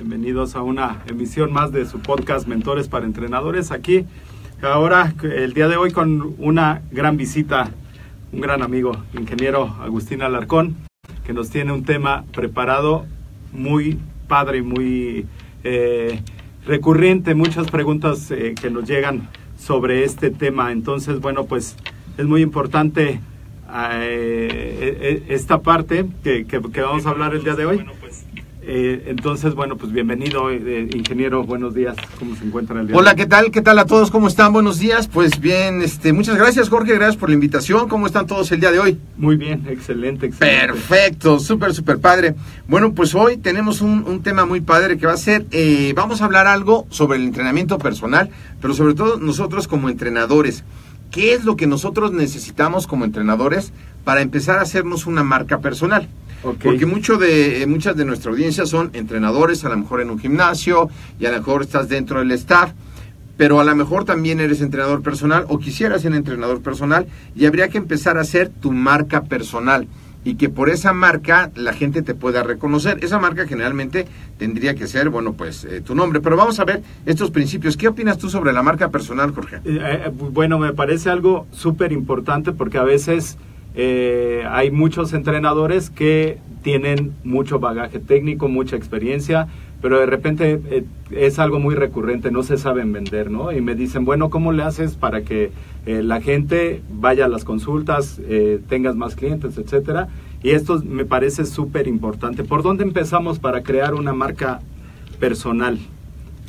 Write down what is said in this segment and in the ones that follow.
Bienvenidos a una emisión más de su podcast Mentores para Entrenadores. Aquí, ahora, el día de hoy, con una gran visita, un gran amigo, ingeniero Agustín Alarcón, que nos tiene un tema preparado muy padre y muy eh, recurrente. Muchas preguntas eh, que nos llegan sobre este tema. Entonces, bueno, pues es muy importante eh, esta parte que, que, que, vamos a hablar el día de hoy. Eh, entonces, bueno, pues bienvenido, eh, ingeniero, buenos días, ¿cómo se encuentra el día? Hola, ¿qué tal? ¿Qué tal a todos? ¿Cómo están? Buenos días. Pues bien, este, muchas gracias, Jorge, gracias por la invitación. ¿Cómo están todos el día de hoy? Muy bien, excelente, excelente. Perfecto, súper, súper padre. Bueno, pues hoy tenemos un, un, tema muy padre que va a ser, eh, vamos a hablar algo sobre el entrenamiento personal, pero sobre todo nosotros como entrenadores. ¿Qué es lo que nosotros necesitamos como entrenadores para empezar a hacernos una marca personal? Okay. Porque mucho de, muchas de nuestra audiencia son entrenadores, a lo mejor en un gimnasio, y a lo mejor estás dentro del staff, pero a lo mejor también eres entrenador personal o quisieras ser entrenador personal y habría que empezar a hacer tu marca personal y que por esa marca la gente te pueda reconocer. Esa marca generalmente tendría que ser, bueno, pues eh, tu nombre. Pero vamos a ver estos principios. ¿Qué opinas tú sobre la marca personal, Jorge? Eh, eh, bueno, me parece algo súper importante porque a veces eh, hay muchos entrenadores que tienen mucho bagaje técnico, mucha experiencia, pero de repente eh, es algo muy recurrente, no se saben vender, ¿no? Y me dicen, bueno, ¿cómo le haces para que eh, la gente vaya a las consultas, eh, tengas más clientes, etcétera? Y esto me parece súper importante. ¿Por dónde empezamos para crear una marca personal?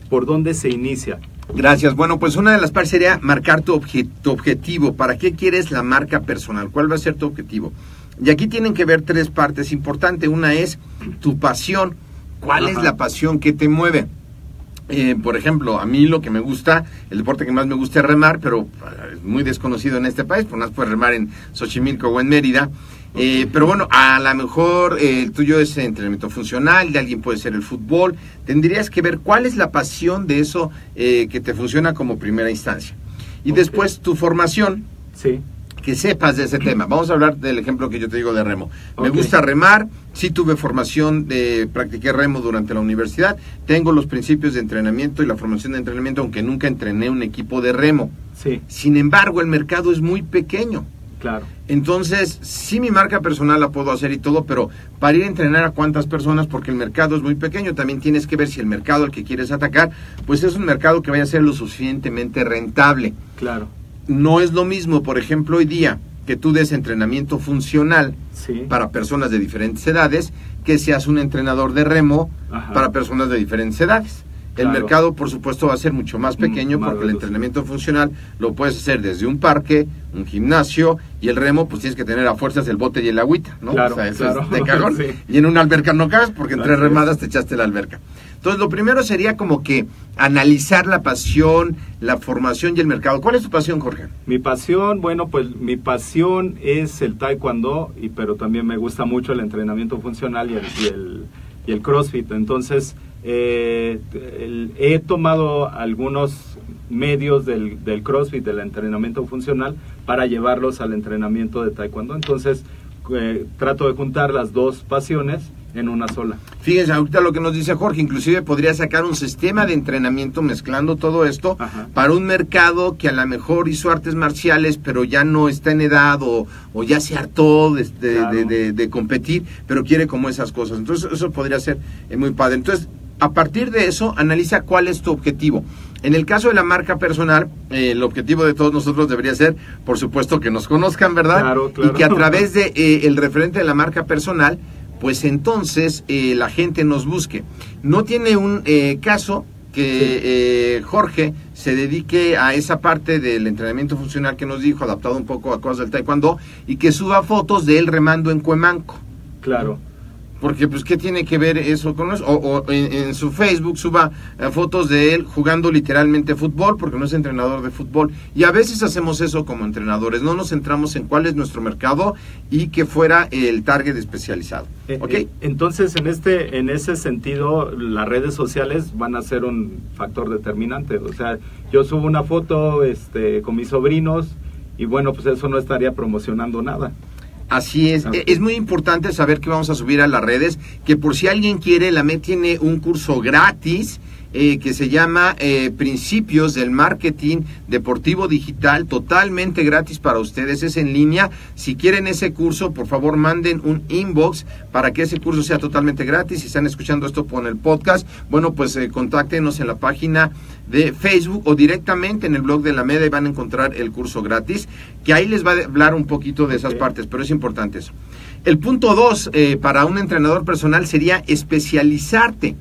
¿Por dónde se inicia? Gracias. Bueno, pues una de las partes sería marcar tu, obje tu, objetivo. ¿Para qué quieres la marca personal? ¿Cuál va a ser tu objetivo? Y aquí tienen que ver tres partes importantes. Una es tu pasión. ¿Cuál Ajá. es la pasión que te mueve? Eh, por ejemplo, a mí lo que me gusta, el deporte que más me gusta es remar, pero es muy desconocido en este país, por más puedes remar en Xochimilco o en Mérida. Eh, pero bueno, a lo mejor eh, el tuyo es entrenamiento funcional, de alguien puede ser el fútbol. Tendrías que ver cuál es la pasión de eso eh, que te funciona como primera instancia. Y okay. después tu formación. Sí. Que sepas de ese tema. Vamos a hablar del ejemplo que yo te digo de remo. Okay. Me gusta remar, sí tuve formación de, practiqué remo durante la universidad, tengo los principios de entrenamiento y la formación de entrenamiento, aunque nunca entrené un equipo de remo. Sí. Sin embargo, el mercado es muy pequeño. Claro. Entonces, sí mi marca personal la puedo hacer y todo, pero para ir a entrenar a cuántas personas, porque el mercado es muy pequeño, también tienes que ver si el mercado al que quieres atacar, pues es un mercado que vaya a ser lo suficientemente rentable. Claro. No es lo mismo, por ejemplo, hoy día que tú des entrenamiento funcional sí. para personas de diferentes edades, que seas un entrenador de remo Ajá. para personas de diferentes edades. El Claro. mercado, por supuesto, va a ser mucho más pequeño Mm, más porque el entrenamiento funcional lo puedes hacer desde un parque, un gimnasio y el remo, pues tienes que tener a fuerzas el bote y el agüita, ¿no? Claro, o sea, eso claro. es de cajón. Sí. Y en una alberca no cagas porque en tres es. remadas te echaste la alberca. Entonces, lo primero sería como que analizar la pasión, la formación y el mercado. ¿Cuál es tu pasión, Jorge? Mi pasión, bueno, pues mi pasión es el taekwondo, y, pero también me gusta mucho el entrenamiento funcional y el, y el, y el crossfit. Entonces, eh, el- he tomado algunos medios del, del crossfit, del entrenamiento funcional, para llevarlos al entrenamiento de taekwondo. Entonces, eh, trato de juntar las dos pasiones en una sola. Fíjense, ahorita lo que nos dice Jorge, inclusive podría sacar un sistema de entrenamiento mezclando todo esto Ajá. para un mercado que a lo mejor hizo artes marciales, pero ya no está en edad o, o ya se hartó de, de- Claro. de- de- de competir, pero quiere como esas cosas. Entonces, eso podría ser eh, muy padre. Entonces, a partir de eso, analiza cuál es tu objetivo. En el caso de la marca personal, eh, el objetivo de todos nosotros debería ser, por supuesto, que nos conozcan, ¿verdad? Claro, claro. Y que a través de eh, el referente de la marca personal, pues entonces eh, la gente nos busque. No tiene un eh, caso que eh, Jorge se dedique a esa parte del entrenamiento funcional que nos dijo, adaptado un poco a cosas del taekwondo, y que suba fotos de él remando en Cuemanco. Claro. Porque, pues, ¿qué tiene que ver eso con eso? O, o en, en su Facebook suba eh, fotos de él jugando literalmente fútbol, porque no es entrenador de fútbol. Y a veces hacemos eso como entrenadores, no nos centramos en cuál es nuestro mercado y que fuera el target especializado. Eh, ¿Ok? eh, entonces, en este, en ese sentido, las redes sociales van a ser un factor determinante. O sea, yo subo una foto, este, con mis sobrinos y bueno, pues eso no estaría promocionando nada. Así es. E- Es muy importante saber que vamos a subir a las redes, que por si alguien quiere, la MED tiene un curso gratis eh, que se llama eh, Principios del Marketing Deportivo Digital, totalmente gratis para ustedes, es en línea. Si quieren ese curso, por favor manden un inbox para que ese curso sea totalmente gratis. Si están escuchando esto por el podcast, bueno, pues eh, contáctenos en la página de Facebook o directamente en el blog de la MED y van a encontrar el curso gratis, que ahí les va a hablar un poquito de esas partes, pero es importante eso. El punto dos eh, para un entrenador personal sería especializarte.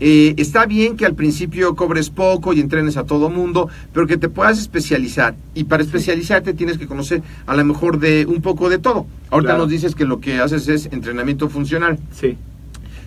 Eh, está bien que al principio cobres poco y entrenes a todo mundo, pero que te puedas especializar. Y para especializarte tienes que conocer a lo mejor de un poco de todo. Ahorita Claro. nos dices que lo que haces es entrenamiento funcional. Sí,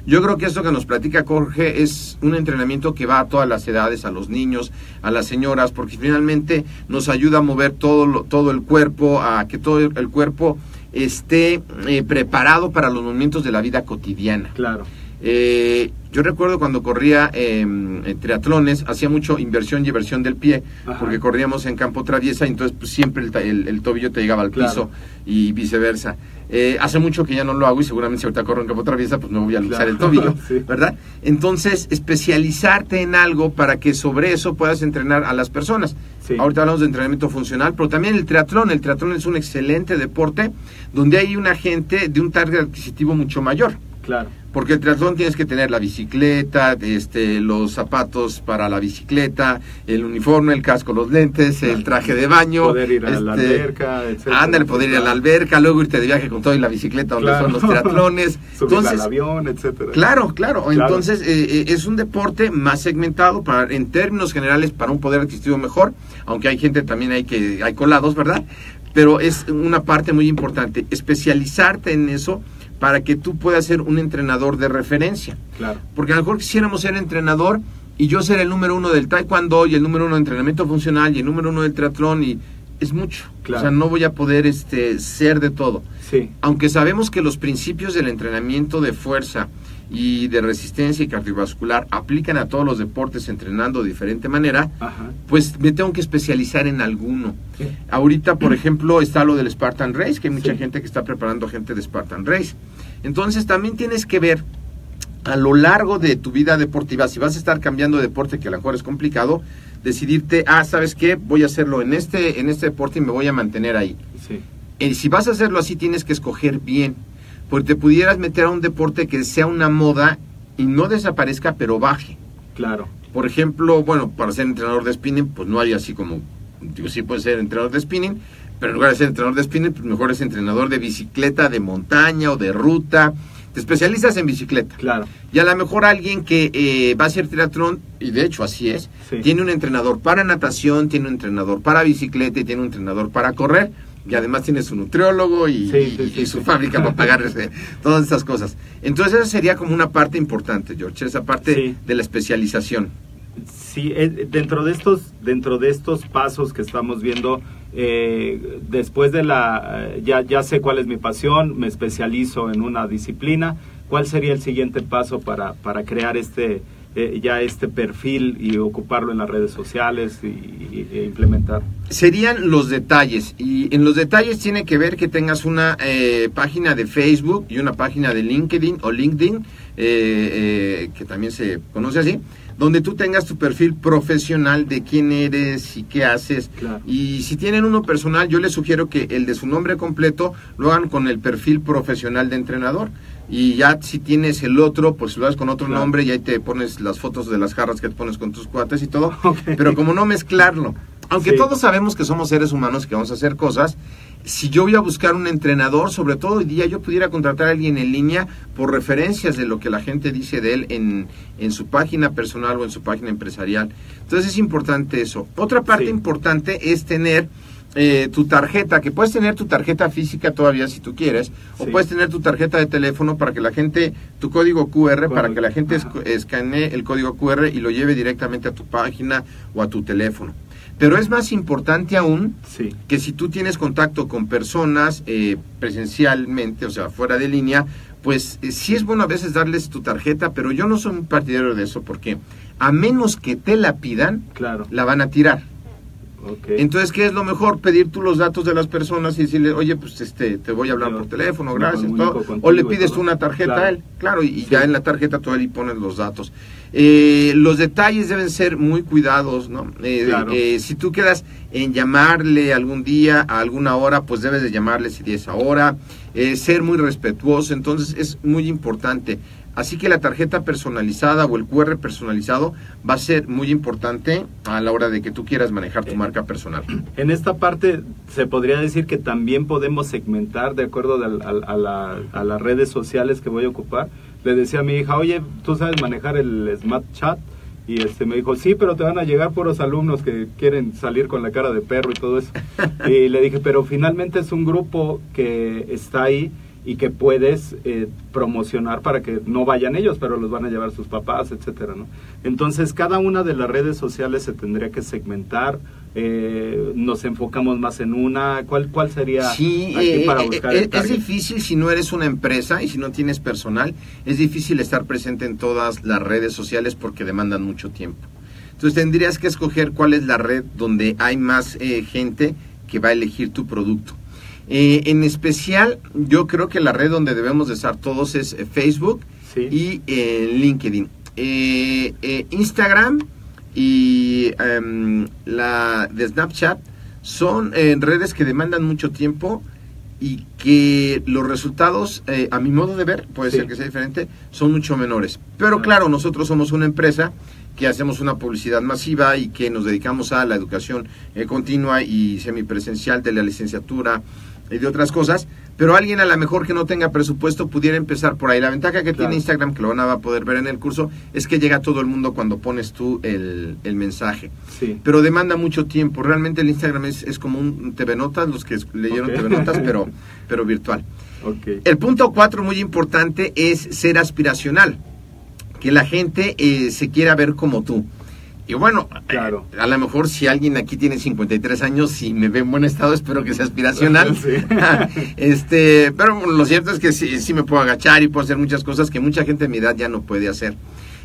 Yo creo que esto que nos platica Jorge es un entrenamiento que va a todas las edades, a los niños, a las señoras, porque finalmente nos ayuda a mover todo, lo- todo el cuerpo, a que todo el cuerpo esté eh, preparado para los movimientos de la vida cotidiana. claro. Eh, yo recuerdo cuando corría eh, en triatlones, hacía mucho inversión y eversión del pie, Ajá. porque corríamos en campo traviesa, y entonces pues, siempre el, el- el tobillo te llegaba al Claro. piso y viceversa. Eh, hace mucho que ya no lo hago y seguramente si ahorita corro en campo traviesa, pues no voy a luchar el Claro, tobillo, sí. ¿verdad? Entonces, especializarte en algo para que sobre eso puedas entrenar a las personas. Sí. Ahorita hablamos de entrenamiento funcional, pero también el triatlón. El triatlón es un excelente deporte donde hay una gente de un target adquisitivo mucho mayor. Claro. Porque el triatlón tienes que tener la bicicleta, este, los zapatos para la bicicleta, el uniforme, el casco, los lentes, el traje de baño. Poder ir a la este, alberca, etcétera. Ándale, poder ir a la alberca, luego irte de viaje con todo y la bicicleta donde Claro. son los triatlones. Subir Entonces, al avión, etcétera. Claro, claro. Claro. Entonces, eh, eh, es un deporte más segmentado para, en términos generales, para un poder adquisitivo mejor, aunque hay gente también hay que, hay colados, ¿verdad? Pero es una parte muy importante, especializarte en eso para que tú puedas ser un entrenador de referencia. Claro. Porque a lo mejor quisiéramos ser entrenador y yo ser el número uno del taekwondo y el número uno de entrenamiento funcional y el número uno del triatlón y es mucho. Claro. O sea, no voy a poder este, ser de todo Sí. aunque sabemos que los principios del entrenamiento de fuerza y de resistencia y cardiovascular aplican a todos los deportes entrenando de diferente manera, Ajá. pues me tengo que especializar en alguno. Ahorita, por ejemplo, está lo del Spartan Race, que hay mucha Sí. gente que está preparando gente de Spartan Race. Entonces también tienes que ver a lo largo de tu vida deportiva, si vas a estar cambiando de deporte, que a lo mejor es complicado, decidirte, ah, ¿sabes qué? Voy a hacerlo en este, en este deporte y me voy a mantener ahí. Sí. Eh, si vas a hacerlo así, tienes que escoger bien. Porque te pudieras meter a un deporte que sea una moda y no desaparezca, pero baje. Claro. Por ejemplo, bueno, para ser entrenador de spinning, pues no hay así como, digo, sí puedes ser entrenador de spinning, pero en lugar de ser entrenador de spinning, pues mejor es entrenador de bicicleta, de montaña o de ruta. te especializas en bicicleta. Claro. Y a lo mejor alguien que eh, va a hacer triatlón, y de hecho así es, Sí. tiene un entrenador para natación, tiene un entrenador para bicicleta y tiene un entrenador para correr. Y además tiene su nutriólogo y, Sí, sí, y- sí, y su fábrica para pagarse todas estas cosas. Entonces esa sería como una parte importante, George, esa parte de la especialización. Sí, eh, dentro de estos, dentro de estos pasos que estamos viendo, eh, después de la, eh, ya, ya sé cuál es mi pasión, me especializo en una disciplina, ¿cuál sería el siguiente paso para, para crear este, eh, ya este perfil y ocuparlo en las redes sociales y, y- e implementar? serían los detalles. Y en los detalles tiene que ver que tengas una eh, página de Facebook y una página de LinkedIn o LinkedIn, eh, eh, que también se conoce así, donde tú tengas tu perfil profesional de quién eres y qué haces. Claro. Y si tienen uno personal, yo les sugiero que el de su nombre completo lo hagan con el perfil profesional de entrenador. Y ya si tienes el otro, pues lo hagas con otro Claro. nombre y ahí te pones las fotos de las jarras que te pones con tus cuates y todo. Pero como no mezclarlo. Aunque Sí. todos sabemos que somos seres humanos que vamos a hacer cosas, si yo voy a buscar un entrenador, sobre todo hoy día yo pudiera contratar a alguien en línea por referencias de lo que la gente dice de él en, en su página personal o en su página empresarial. Entonces es importante eso. Otra parte Sí. importante es tener eh, tu tarjeta, que puedes tener tu tarjeta física todavía si tú quieres, o puedes tener tu tarjeta de teléfono para que la gente, tu código QR, para que la gente Ajá. escanee el código QR y lo lleve directamente a tu página o a tu teléfono. Pero es más importante aún Sí, que si tú tienes contacto con personas eh, presencialmente, o sea, fuera de línea, pues eh, sí es bueno a veces darles tu tarjeta, pero yo no soy un partidario de eso porque a menos que te la pidan, claro. la van a tirar. Entonces, ¿qué es lo mejor? Pedir tú los datos de las personas y decirle, oye, pues este, te voy a hablar Yo por teléfono, gracias, todo. O le pides tú una tarjeta Claro. a él, claro, y, Sí. ya en la tarjeta tú ahí pones los datos. Eh, los detalles deben ser muy cuidados, ¿no? Eh, Claro. eh, si tú quedas en llamarle algún día a alguna hora, pues debes de llamarle si es esa hora, eh, ser muy respetuoso, entonces es muy importante. Así que la tarjeta personalizada o el QR personalizado va a ser muy importante a la hora de que tú quieras manejar tu marca personal. En esta parte se podría decir que también podemos segmentar de acuerdo la- a las redes sociales que voy a ocupar. Le decía a mi hija, oye, ¿tú sabes manejar el Smart Chat? Y este me dijo, sí, pero te van a llegar puros alumnos que quieren salir con la cara de perro y todo eso. y le dije, pero finalmente es un grupo que está ahí y que puedes eh, promocionar para que no vayan ellos, pero los van a llevar sus papás, etcétera, ¿no? Entonces, cada una de las redes sociales se tendría que segmentar. eh, nos enfocamos más en una. ¿Cuál, cuál sería Sí, aquí eh, para eh, buscar eh, el es difícil si no eres una empresa y si no tienes personal, es difícil estar presente en todas las redes sociales porque demandan mucho tiempo. Entonces tendrías que escoger cuál es la red donde hay más eh, gente que va a elegir tu producto. Eh, en especial, yo creo que la red donde debemos de estar todos es eh, Facebook Sí. y eh, LinkedIn. Eh, eh, Instagram y em, la de Snapchat son eh, redes que demandan mucho tiempo y que los resultados, eh, a mi modo de ver, puede Sí. ser que sea diferente, son mucho menores. Pero claro, nosotros somos una empresa que hacemos una publicidad masiva y que nos dedicamos a la educación eh, continua y semipresencial de la licenciatura y de otras cosas, pero alguien a lo mejor que no tenga presupuesto pudiera empezar por ahí. La ventaja que Claro. tiene Instagram, que lo van a poder ver en el curso, es que llega a todo el mundo cuando pones tú el, el mensaje. Sí. Pero demanda mucho tiempo. Realmente el Instagram es, es como un TV Notas, los que leyeron. TV Notas, pero, pero virtual. El punto cuatro, muy importante, es ser aspiracional. Que la gente eh, se quiera ver como tú. Y bueno, Claro. eh, a lo mejor si alguien aquí tiene 53 años y me ve en buen estado, espero que sea aspiracional. Sí. este, pero lo cierto es que sí, sí me puedo agachar y puedo hacer muchas cosas que mucha gente de mi edad ya no puede hacer.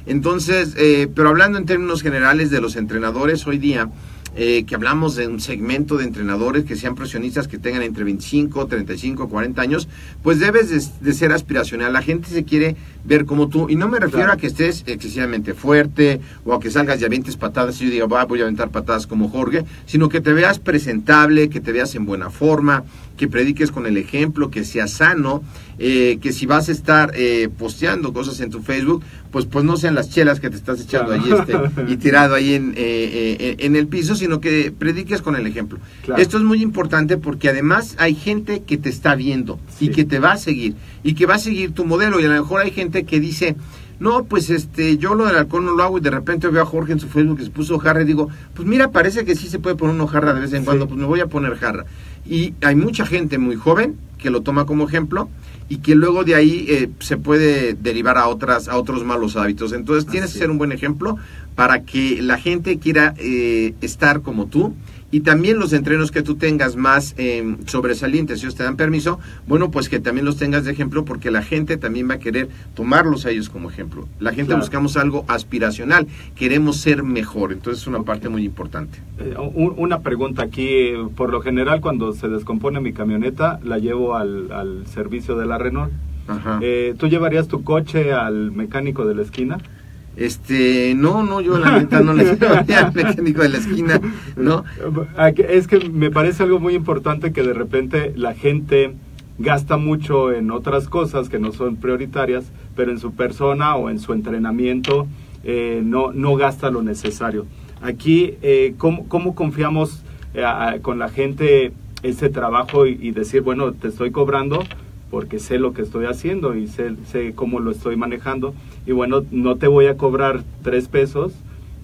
Entonces, eh, pero hablando en términos generales de los entrenadores hoy día, eh, que hablamos de un segmento de entrenadores que sean profesionistas que tengan entre 25, 35, 40 años, pues debes de, de ser aspiracional. La gente se quiere ver como tú. Y no me refiero Claro. a que estés excesivamente fuerte o a que salgas y avientes patadas y yo diga, "Va, voy a aventar patadas como Jorge, sino que te veas presentable, que te veas en buena forma, que prediques con el ejemplo, que seas sano, eh, que si vas a estar eh, posteando cosas en tu Facebook, pues pues no sean las chelas que te estás echando Claro. ahí este, y tirado ahí en, eh, eh, en el piso, sino que prediques con el ejemplo. Claro. Esto es muy importante porque además hay gente que te está viendo y que te va a seguir y que va a seguir tu modelo y a lo mejor hay gente que dice, no, pues este, yo lo del alcohol no lo hago y de repente veo a Jorge en su Facebook que se puso jarra y digo, pues mira, parece que sí se puede poner una jarra de vez en Sí. cuando, pues me voy a poner jarra. Y hay mucha gente muy joven que lo toma como ejemplo y que luego de ahí eh, se puede derivar a otras a otros malos hábitos. Entonces tienes Así que ser un buen ejemplo para que la gente quiera eh, estar como tú y también los entrenos que tú tengas más eh, sobresalientes, si ellos te dan permiso, bueno, pues que también los tengas de ejemplo porque la gente también va a querer tomarlos a ellos como ejemplo. La gente Claro. buscamos algo aspiracional, queremos ser mejor, entonces es una parte muy importante. Eh, un- una pregunta aquí, por lo general cuando se descompone mi camioneta la llevo al, al servicio de la Renault. Ajá. Eh, ¿Tú llevarías tu coche al mecánico de la esquina? Este, no, no, yo la neta no le llevaría al mecánico de la esquina, ¿no? Es que me parece algo muy importante que de repente la gente gasta mucho en otras cosas que no son prioritarias, pero en su persona o en su entrenamiento eh, no, no gasta lo necesario. Aquí, eh, ¿cómo, cómo confiamos eh, con la gente ese trabajo y decir, bueno, te estoy cobrando porque sé lo que estoy haciendo y sé, cómo lo estoy manejando y bueno, no te voy a cobrar tres pesos,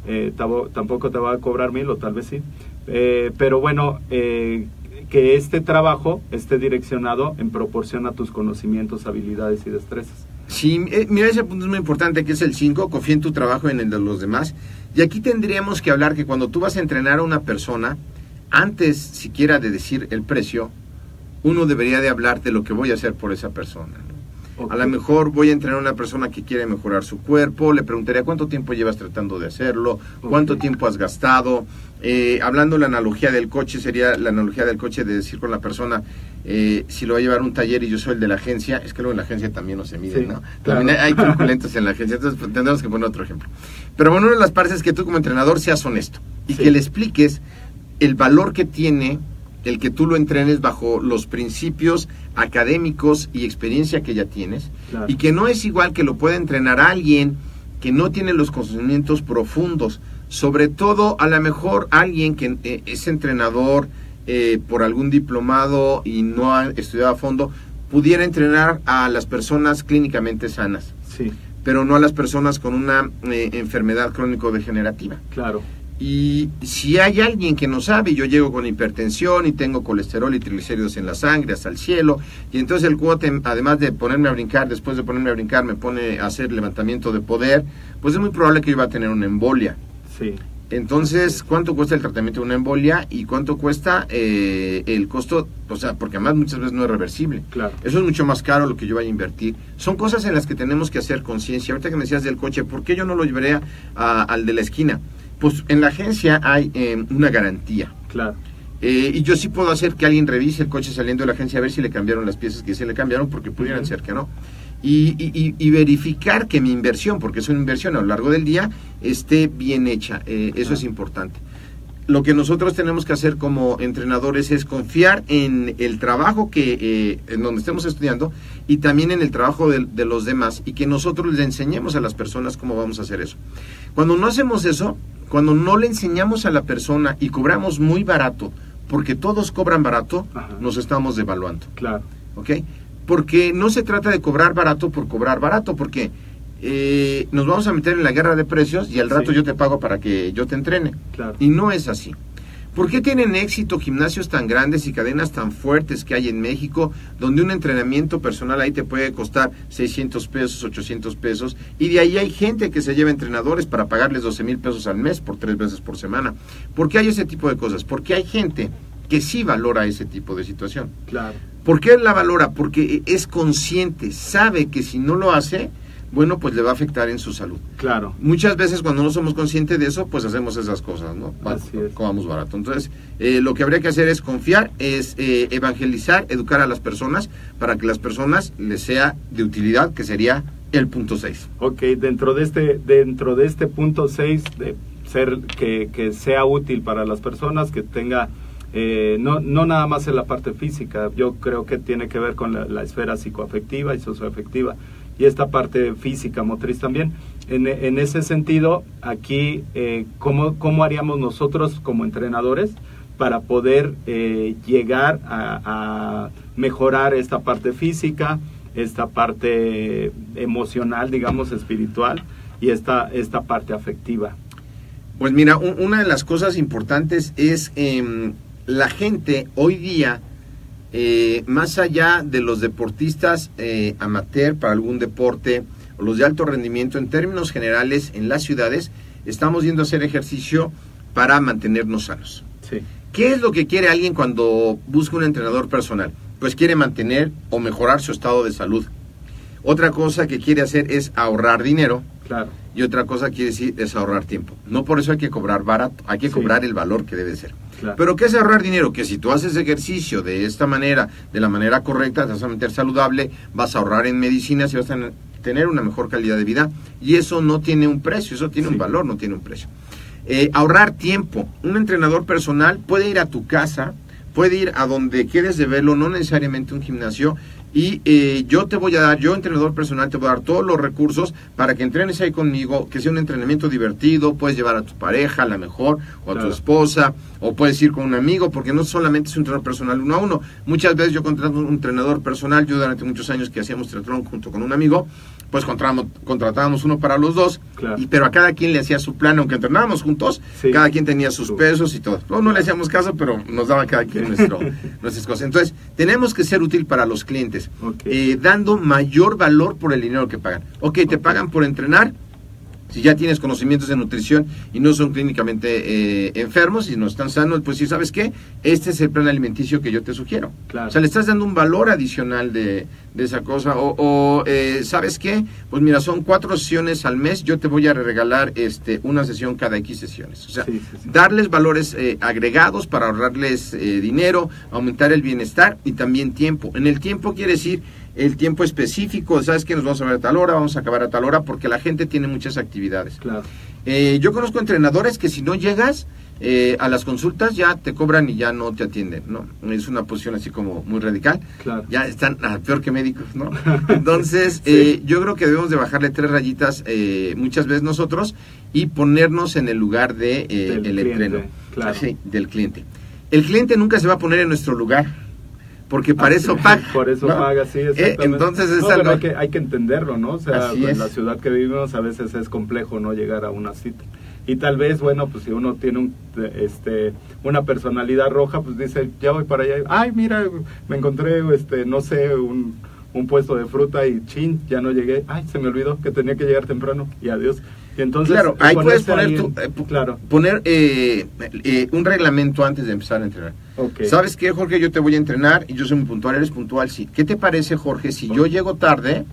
eh, tampoco te va a cobrar mil o tal vez sí, Eh, pero bueno, eh, que este trabajo esté direccionado en proporción a tus conocimientos, habilidades y destrezas. Sí, mira, ese punto es muy importante, que es el 5, confía en tu trabajo y en el de los demás. Y aquí tendríamos que hablar que cuando tú vas a entrenar a una persona, antes siquiera de decir el precio, uno debería de hablar de lo que voy a hacer por esa persona. A lo mejor voy a entrenar a una persona que quiere mejorar su cuerpo, le preguntaría cuánto tiempo llevas tratando de hacerlo, cuánto tiempo has gastado. Eh, hablando la analogía del coche, sería la analogía del coche de decir con la persona, eh, si lo va a llevar un taller y yo soy el de la agencia, es que luego en la agencia también no se mide, Sí, ¿no? claro. También hay truculentos en la agencia, entonces pues, tendremos que poner otro ejemplo. Pero bueno, una de las partes es que tú como entrenador seas honesto y Sí. que le expliques el valor que tiene el que tú lo entrenes bajo los principios académicos y experiencia que ya tienes Claro. y que no es igual que lo pueda entrenar alguien que no tiene los conocimientos profundos, sobre todo a lo mejor alguien que eh, es entrenador eh, por algún diplomado y no ha estudiado a fondo, pudiera entrenar a las personas clínicamente sanas, Sí, pero no a las personas con una eh, enfermedad crónico-degenerativa. claro. Y si hay alguien que no sabe, yo llego con hipertensión y tengo colesterol y triglicéridos en la sangre hasta el cielo, y entonces el cuote, además de ponerme a brincar, después de ponerme a brincar, me pone a hacer levantamiento de poder, pues es muy probable que yo iba a tener una embolia. Sí, Entonces, ¿cuánto cuesta el tratamiento de una embolia y cuánto cuesta eh, el costo? O sea, porque además muchas veces no es reversible. claro. Eso es mucho más caro lo que yo vaya a invertir. Son cosas en las que tenemos que hacer conciencia. Ahorita que me decías del coche, ¿por qué yo no lo llevaré a- al de la esquina? Pues en la agencia hay eh, una garantía. Claro. Eh, y yo sí puedo hacer que alguien revise el coche saliendo de la agencia a ver si le cambiaron las piezas que se le cambiaron, porque pudieran ser que no. Y, y- y- verificar que mi inversión, porque es una inversión a lo largo del día, esté bien hecha. Eh, eso es importante. Lo que nosotros tenemos que hacer como entrenadores es confiar en el trabajo que eh, en donde estemos estudiando y también en el trabajo de, de los demás y que nosotros le enseñemos a las personas cómo vamos a hacer eso. Cuando no hacemos eso, cuando no le enseñamos a la persona y cobramos muy barato, porque todos cobran barato, Ajá. nos estamos devaluando. Claro. ¿ok? Porque no se trata de cobrar barato por cobrar barato, porque eh, nos vamos a meter en la guerra de precios y al rato Sí. yo te pago para que yo te entrene. Claro. Y no es así. ¿Por qué tienen éxito gimnasios tan grandes y cadenas tan fuertes que hay en México, donde un entrenamiento personal ahí te puede costar 600 pesos, 800 pesos, y de ahí hay gente que se lleva entrenadores para pagarles 12 mil pesos al mes por tres veces por semana? ¿Por qué hay ese tipo de cosas? Porque hay gente que sí valora ese tipo de situación. Claro. ¿Por qué la valora? Porque es consciente, sabe que si no lo hace, bueno, pues le va a afectar en su salud. Claro. Muchas veces cuando no somos conscientes de eso, pues hacemos esas cosas, ¿no? Así es. Comamos barato. Entonces, eh, lo que habría que hacer es confiar, es eh, evangelizar, educar a las personas para que las personas les sea de utilidad, que sería el punto 6. Ok, dentro de este, dentro de este punto 6, de ser que, que sea útil para las personas, que tenga, eh, no, no nada más en la parte física, yo creo que tiene que ver con la, la esfera psicoafectiva y socioafectiva, y esta parte física, motriz también. En, en ese sentido, aquí, eh, ¿cómo, ¿cómo haríamos nosotros como entrenadores para poder eh, llegar a, mejorar esta parte física, esta parte emocional, digamos, espiritual y esta, esta parte afectiva? Pues mira, un- una de las cosas importantes es em, la gente hoy día, eh, más allá de los deportistas eh, amateur para algún deporte o los de alto rendimiento, en términos generales en las ciudades, estamos yendo a hacer ejercicio para mantenernos sanos. Sí, ¿Qué es lo que quiere alguien cuando busca un entrenador personal? Pues quiere mantener o mejorar su estado de salud. Otra cosa que quiere hacer es ahorrar dinero claro. y otra cosa quiere decir es ahorrar tiempo. No por eso hay que cobrar barato, hay que Sí. cobrar el valor que debe ser. Claro. Pero ¿qué es ahorrar dinero? Que si tú haces ejercicio de esta manera, de la manera correcta, te vas a meter saludable, vas a ahorrar en medicinas y vas a tener- una mejor calidad de vida. Y eso no tiene un precio, eso tiene Sí. un valor, no tiene un precio. Eh, ahorrar tiempo. Un entrenador personal puede ir a tu casa, puede ir a donde quieres de verlo, no necesariamente un gimnasio. Y eh, yo te voy a dar, yo entrenador personal, te voy a dar todos los recursos para que entrenes ahí conmigo, que sea un entrenamiento divertido, puedes llevar a tu pareja, a la mejor, o a tu esposa, o puedes ir con un amigo, porque no solamente es un entrenador personal uno a uno. Muchas veces yo contrato un entrenador personal, yo durante muchos años que hacíamos triatlón junto con un amigo, pues contratábamos, contratábamos uno para los dos, Claro. y, pero a cada quien le hacía su plan, aunque entrenábamos juntos, Sí. cada quien tenía sus Su- pesos y todo. No, no le hacíamos caso, pero nos daba cada quien nuestro, nuestras cosas. Entonces, tenemos que ser útil para los clientes, Eh, dando mayor valor por el dinero que pagan. Ok, te pagan por entrenar, si ya tienes conocimientos de nutrición y no son clínicamente eh, enfermos y no están sanos, pues si sabes qué, este es el plan alimenticio que yo te sugiero. Claro. O sea, le estás dando un valor adicional de, de esa cosa. O, o, eh, ¿sabes qué? Pues mira, son cuatro sesiones al mes, yo te voy a regalar este, una sesión cada X sesiones. O sea, Sí, sí, sí. darles valores eh, agregados para ahorrarles eh, dinero, aumentar el bienestar y también tiempo. En el tiempo quiere decir el tiempo específico, sabes que nos vamos a ver a tal hora, vamos a acabar a tal hora, porque la gente tiene muchas actividades. Claro. Eh, yo conozco entrenadores que si no llegas eh, a las consultas ya te cobran y ya no te atienden, ¿no? Es una posición así como muy radical. Claro. Ya están ah, peor que médicos, ¿no? Entonces, Sí. eh, yo creo que debemos de bajarle tres rayitas eh, muchas veces nosotros y ponernos en el lugar de eh, Del el cliente, entreno, claro. Del cliente. El cliente nunca se va a poner en nuestro lugar, porque para Ah, eso paga. Por eso ¿no? paga, sí, Eh, entonces es No, pero algo hay, que, hay que entenderlo, ¿no? O sea, Así en es. la ciudad que vivimos a veces es complejo no llegar a una cita. Y tal vez, bueno, pues si uno tiene un, este, una personalidad roja, pues dice, ya voy para allá. Ay, mira, me encontré, este, no sé, un, un puesto de fruta y chin, ya no llegué. Ay, se me olvidó que tenía que llegar temprano y adiós. Y entonces, claro, ahí puedes poner, ahí tu- eh, claro, poner eh, eh, un reglamento antes de empezar a entrenar. ¿Sabes qué, Jorge? Yo te voy a entrenar y yo soy muy puntual, eres puntual, sí. ¿Qué te parece, Jorge? Si yo llego tarde,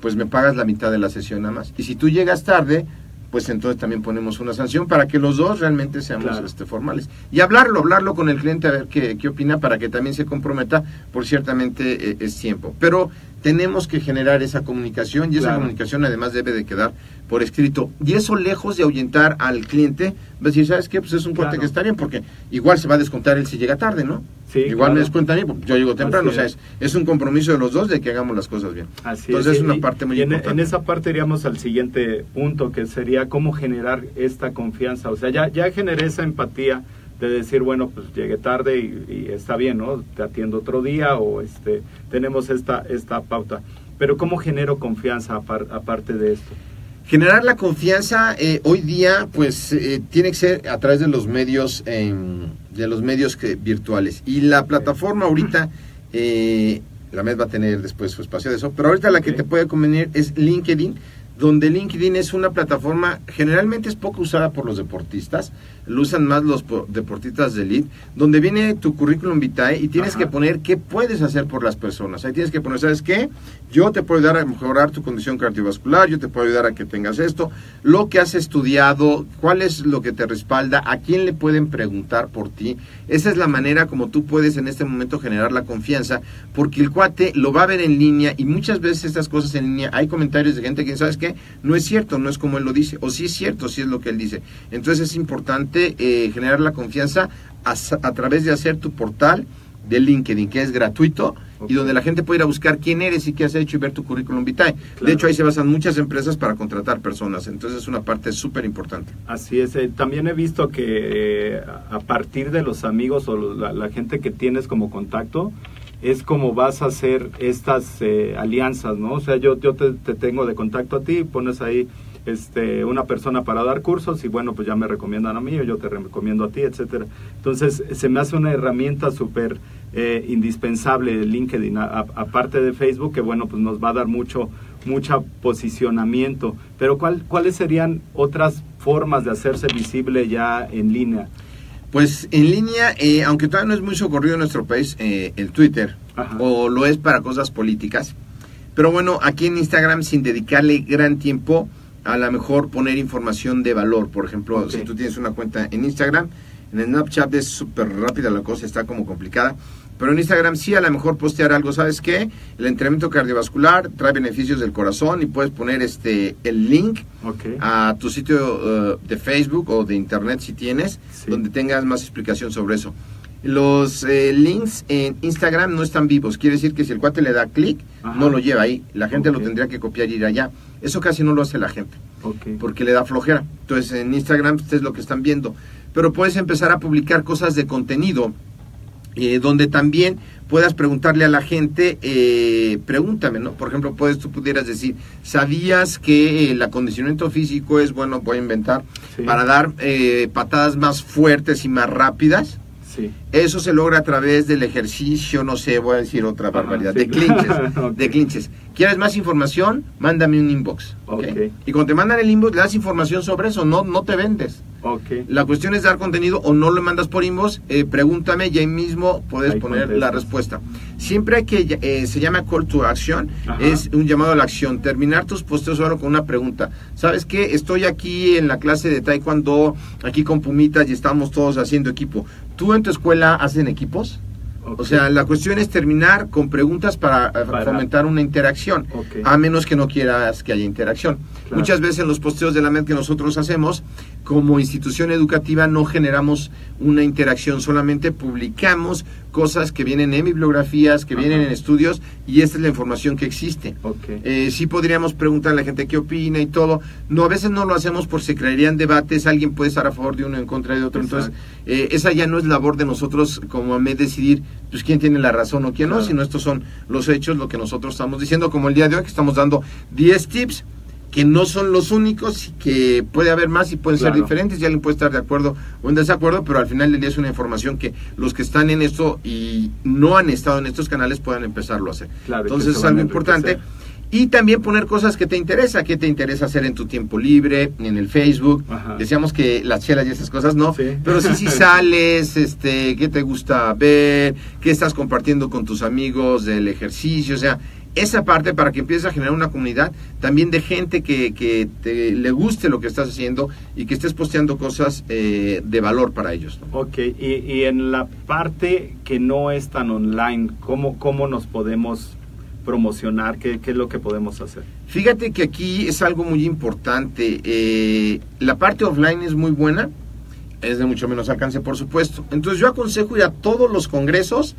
pues me pagas la mitad de la sesión nada más. Y si tú llegas tarde, pues entonces también ponemos una sanción para que los dos realmente seamos Claro. este, formales. Y hablarlo, hablarlo con el cliente a ver qué, qué opina para que también se comprometa, por ciertamente eh, es tiempo. Pero tenemos que generar esa comunicación y esa comunicación además debe de quedar por escrito. Y eso lejos de ahuyentar al cliente, va a decir, ¿sabes qué? Pues es un Claro. que está bien porque igual se va a descontar él si llega tarde, ¿no? Sí, Igual claro. me descuenta a mí porque yo llego temprano, Así o sea, es. un compromiso de los dos de que hagamos las cosas bien. Así Entonces es una y- parte muy y en, importante. en esa parte iríamos al siguiente punto, que sería cómo generar esta confianza. O sea, ya, ya generé esa empatía de decir, bueno, pues llegué tarde y, y está bien, ¿no? Te atiendo otro día o este tenemos esta, esta pauta. Pero ¿cómo genero confianza apar- aparte de esto? Generar la confianza eh, hoy día, pues eh, tiene que ser a través de los medios, em, de los medios que, virtuales. Y la plataforma ahorita, eh, la MED va a tener después su espacio de eso, pero ahorita la que te puede convenir es LinkedIn, donde LinkedIn es una plataforma, generalmente es poco usada por los deportistas, lo usan más los po- deportistas de elite, donde viene tu currículum vitae y tienes Ajá. que poner qué puedes hacer por las personas. Ahí tienes que poner, ¿sabes qué? Yo te puedo ayudar a mejorar tu condición cardiovascular, yo te puedo ayudar a que tengas esto, lo que has estudiado, cuál es lo que te respalda, a quién le pueden preguntar por ti. Esa es la manera como tú puedes en este momento generar la confianza, porque el cuate lo va a ver en línea y muchas veces estas cosas en línea hay comentarios de gente que, ¿sabes qué? No es cierto, no es como él lo dice, o sí es cierto, sí es lo que él dice. Entonces es importante eh, generar la confianza a, a través de hacer tu portal de LinkedIn, que es gratuito y donde la gente puede ir a buscar quién eres y qué has hecho y ver tu currículum vitae. Claro. De hecho, ahí se basan muchas empresas para contratar personas, entonces es una parte súper importante. Así es, eh, también he visto que eh, a partir de los amigos o la, la gente que tienes como contacto, es como vas a hacer estas eh, alianzas, ¿no? O sea, yo, yo te, te tengo de contacto a ti, pones ahí este, una persona para dar cursos y bueno, pues ya me recomiendan a mí o yo te recomiendo a ti, etcétera. Entonces, se me hace una herramienta súper eh, indispensable LinkedIn, aparte de Facebook, que bueno, pues nos va a dar mucho, mucho posicionamiento. Pero ¿cuál, ¿cuáles serían otras formas de hacerse visible ya en línea? Pues en línea, eh, aunque todavía no es muy socorrido en nuestro país eh, el Twitter, Ajá. o lo es para cosas políticas, pero bueno, aquí en Instagram sin dedicarle gran tiempo, a lo mejor poner información de valor, por ejemplo, si tú tienes una cuenta en Instagram, en el Snapchat es súper rápida la cosa, está como complicada, pero en Instagram sí a lo mejor postear algo, ¿sabes qué? El entrenamiento cardiovascular trae beneficios del corazón y puedes poner este el link a tu sitio eh, de Facebook o de internet si tienes, Sí. donde tengas más explicación sobre eso. Los eh, links en Instagram no están vivos, quiere decir que si el cuate le da clic, no lo lleva ahí, la gente lo tendría que copiar y ir allá. Eso casi no lo hace la gente, porque le da flojera. Entonces en Instagram ustedes lo que están viendo, pero puedes empezar a publicar cosas de contenido eh, donde también puedas preguntarle a la gente, eh, pregúntame, ¿no? Por ejemplo, puedes, tú pudieras decir, ¿sabías que eh, el acondicionamiento físico es bueno, voy a inventar, Sí. para dar eh, patadas más fuertes y más rápidas? Sí. Eso se logra a través del ejercicio, no sé, voy a decir otra Ajá, barbaridad, sí, de clinches, de clinches. ¿Quieres más información? Mándame un inbox. ¿ok? Ok. Y cuando te mandan el inbox, le das información sobre eso, no, no te vendes. La cuestión es dar contenido o no lo mandas por inbox, eh, pregúntame y ahí mismo puedes Ahí poner contestas. la respuesta. Siempre hay que, eh, se llama call to action, Ajá. es un llamado a la acción, terminar tus posteos solo con una pregunta. ¿Sabes qué? Estoy aquí en la clase de taekwondo, aquí con Pumitas y estamos todos haciendo equipo. ¿Tú en tu escuela hacen equipos? ok. O sea, la cuestión es terminar con preguntas para, eh, Para- fomentar una interacción, Ok. a menos que no quieras que haya interacción. Claro. Muchas veces en los posteos de la MED que nosotros hacemos, como institución educativa no generamos una interacción, solamente publicamos cosas que vienen en bibliografías, que Ajá. vienen en estudios, y esta es la información que existe. Ok. Eh, sí podríamos preguntar a la gente qué opina y todo. No, a veces no lo hacemos por si crearían debates, alguien puede estar a favor de uno en contra de otro. Entonces, eh, esa ya no es labor de nosotros como AMED decidir pues quién tiene la razón o quién no, Claro. sino estos son los hechos, lo que nosotros estamos diciendo, como el día de hoy que estamos dando 10 tips que no son los únicos y que puede haber más y pueden ser diferentes y alguien puede estar de acuerdo o en desacuerdo, pero al final del día es una información que los que están en esto y no han estado en estos canales puedan empezarlo a hacer. Claro, que Entonces es algo importante. Y también poner cosas que te interesa, qué te interesa hacer en tu tiempo libre, en el Facebook. Ajá. Decíamos que las chelas y esas cosas no, Sí. pero sí si sales, este, qué te gusta ver, qué estás compartiendo con tus amigos del ejercicio, o sea, esa parte para que empieces a generar una comunidad también de gente que, que te, le guste lo que estás haciendo y que estés posteando cosas eh, de valor para ellos. ¿no? Ok, y, y en la parte que no es tan online, ¿cómo, cómo nos podemos promocionar? ¿Qué, qué es lo que podemos hacer? Fíjate que aquí es algo muy importante. eh, la parte offline es muy buena, es de mucho menos alcance, por supuesto. Entonces yo aconsejo ir a todos los congresos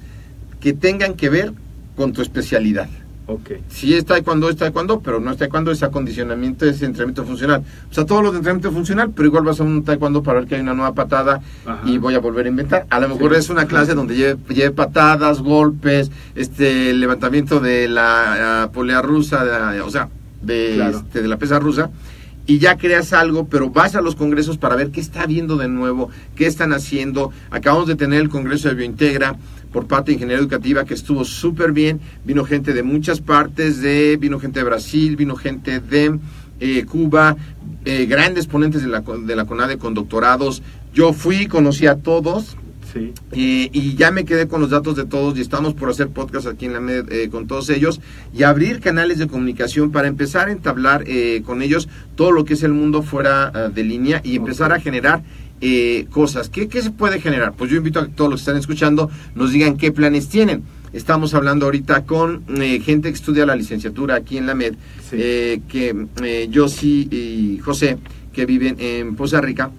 que tengan que ver con tu especialidad. Ok, Si es taekwondo, es taekwondo, pero no es taekwondo, es acondicionamiento, es entrenamiento funcional. O sea, todos los de entrenamiento funcional, pero igual vas a un taekwondo para ver que hay una nueva patada Ajá. y voy a volver a inventar. A lo mejor Sí. es una clase donde lleve, lleve patadas, golpes, este levantamiento de la polea rusa, de- o sea, de, Claro. este, de la pesa rusa. Y ya creas algo, pero vas a los congresos para ver qué está viendo de nuevo, qué están haciendo. Acabamos de tener el congreso de Biointegra por parte de Ingeniería Educativa que estuvo súper bien. Vino gente de muchas partes, de vino gente de Brasil, vino gente de eh, Cuba, eh, grandes ponentes de la, de la CONADE con doctorados. Yo fui, conocí a todos, sí, eh, y ya me quedé con los datos de todos y estamos por hacer podcast aquí en la MED eh, con todos ellos y abrir canales de comunicación para empezar a entablar eh, con ellos todo lo que es el mundo fuera ah, de línea y empezar a generar eh, cosas. ¿Qué, ¿Qué se puede generar? Pues yo invito a que todos los que están escuchando nos digan qué planes tienen. Estamos hablando ahorita con eh, gente que estudia la licenciatura aquí en la MED, Sí. eh, que eh, Josi y José, que viven en Poza Rica,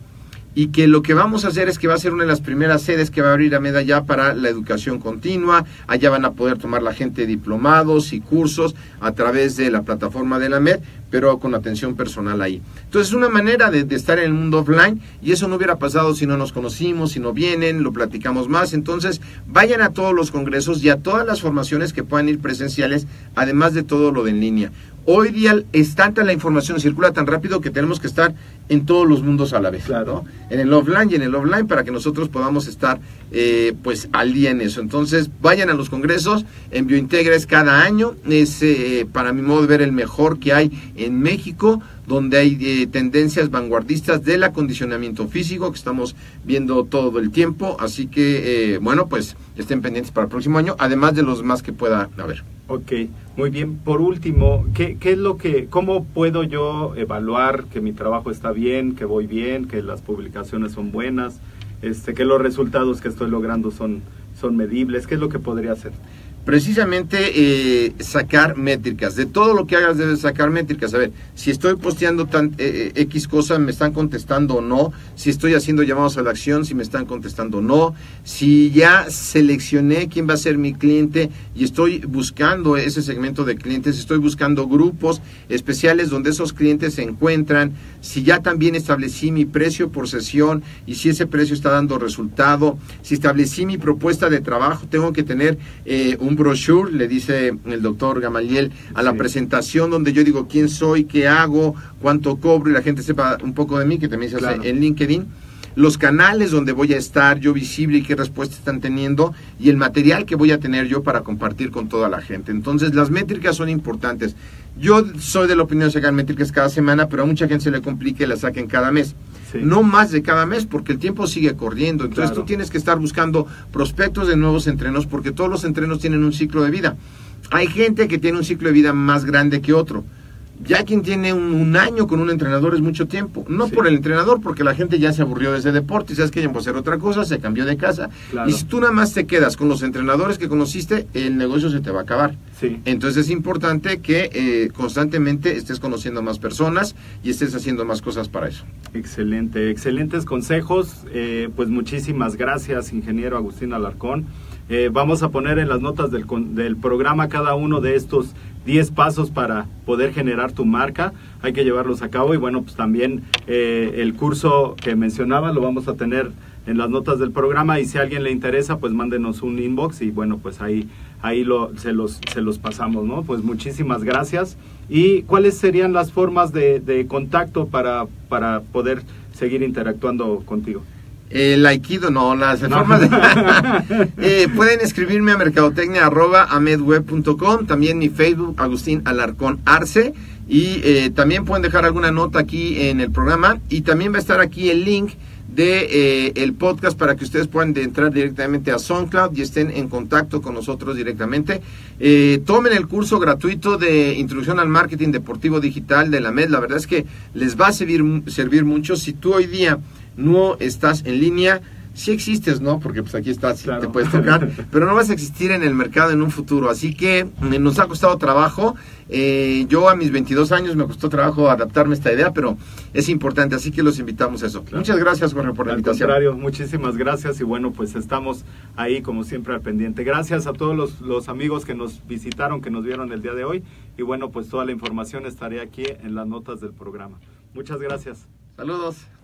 y que lo que vamos a hacer es que va a ser una de las primeras sedes que va a abrir AMED allá para la educación continua. Allá van a poder tomar la gente diplomados y cursos a través de la plataforma de la MED, pero con atención personal ahí. Entonces es una manera de, de, estar en el mundo offline y eso no hubiera pasado si no nos conocimos, si no vienen, lo platicamos más. Entonces vayan a todos los congresos y a todas las formaciones que puedan ir presenciales, además de todo lo de en línea. Hoy día es tanta la información, circula tan rápido que tenemos que estar en todos los mundos a la vez. Claro. ¿no? En el offline y en el offline para que nosotros podamos estar eh, pues al día en eso. Entonces vayan a los congresos, en Biointegra es cada año, es eh, para mi modo de ver el mejor que hay en México donde hay eh, tendencias vanguardistas del acondicionamiento físico que estamos viendo todo el tiempo. Así que, eh, bueno, pues estén pendientes para el próximo año, además de los más que pueda haber. Ok, muy bien. Por último, ¿qué, ¿qué, es lo que, cómo puedo yo evaluar que mi trabajo está bien, que voy bien, que las publicaciones son buenas, este, que los resultados que estoy logrando son, son medibles? ¿Qué es lo que podría hacer? Precisamente eh, sacar métricas. De todo lo que hagas debes sacar métricas. A ver, si estoy posteando tan, eh, X cosas, me están contestando o no. Si estoy haciendo llamados a la acción, si me están contestando o no. Si ya seleccioné quién va a ser mi cliente y estoy buscando ese segmento de clientes, estoy buscando grupos especiales donde esos clientes se encuentran. Si ya también establecí mi precio por sesión y si ese precio está dando resultado. Si establecí mi propuesta de trabajo, tengo que tener eh, un brochure, le dice el doctor Gamaliel, a la sí. presentación donde yo digo quién soy, qué hago, cuánto cobro y la gente sepa un poco de mí, que también se hace claro. en LinkedIn. Los canales donde voy a estar yo visible y qué respuesta están teniendo y el material que voy a tener yo para compartir con toda la gente. Entonces, las métricas son importantes. Yo soy de la opinión de sacar métricas cada semana, pero a mucha gente se le complica y las saquen cada mes. Sí. No más de cada mes, porque el tiempo sigue corriendo. Entonces claro. tú tienes que estar buscando prospectos de nuevos entrenos, porque todos los entrenos tienen un ciclo de vida. Hay gente que tiene un ciclo de vida más grande que otro. Ya quien tiene un, un año con un entrenador es mucho tiempo. No sí. por el entrenador, porque la gente ya se aburrió de ese deporte y sabes que ya puede hacer otra cosa, se cambió de casa. Claro. Y si tú nada más te quedas con los entrenadores que conociste, el negocio se te va a acabar. Sí. Entonces es importante que eh, constantemente estés conociendo más personas y estés haciendo más cosas para eso. Excelente, excelentes consejos. Eh, pues muchísimas gracias, ingeniero Agustín Alarcón. Eh, vamos a poner en las notas del, del programa cada uno de estos 10 pasos para poder generar tu marca. Hay que llevarlos a cabo y bueno, pues también eh, el curso que mencionaba lo vamos a tener en las notas del programa y si a alguien le interesa, pues mándenos un inbox y bueno, pues ahí, ahí lo, se, los, se los pasamos, ¿no? Pues muchísimas gracias. ¿Y cuáles serían las formas de, de contacto para, para poder seguir interactuando contigo? El Aikido, no, las formas de... eh, pueden escribirme a mercadotecnia.amedweb.com, también mi Facebook, Agustín Alarcón Arce, y eh, también pueden dejar alguna nota aquí en el programa, y también va a estar aquí el link de eh, el podcast para que ustedes puedan entrar directamente a SoundCloud y estén en contacto con nosotros directamente. Eh, tomen el curso gratuito de Introducción al Marketing Deportivo Digital de la MED. La verdad es que les va a servir, servir mucho. Si tú hoy día no estás en línea, sí existes, ¿no? Porque pues aquí estás, claro. te puedes tocar, pero no vas a existir en el mercado en un futuro. Así que eh, nos ha costado trabajo. Eh, yo a mis 22 años me costó trabajo adaptarme a esta idea, pero es importante, así que los invitamos a eso. Claro. Muchas gracias, Jorge, por la al invitación. contrario, muchísimas gracias y bueno, pues estamos ahí como siempre al pendiente. Gracias a todos los, los amigos que nos visitaron, que nos vieron el día de hoy y bueno, pues toda la información estaré aquí en las notas del programa. Muchas gracias. Saludos.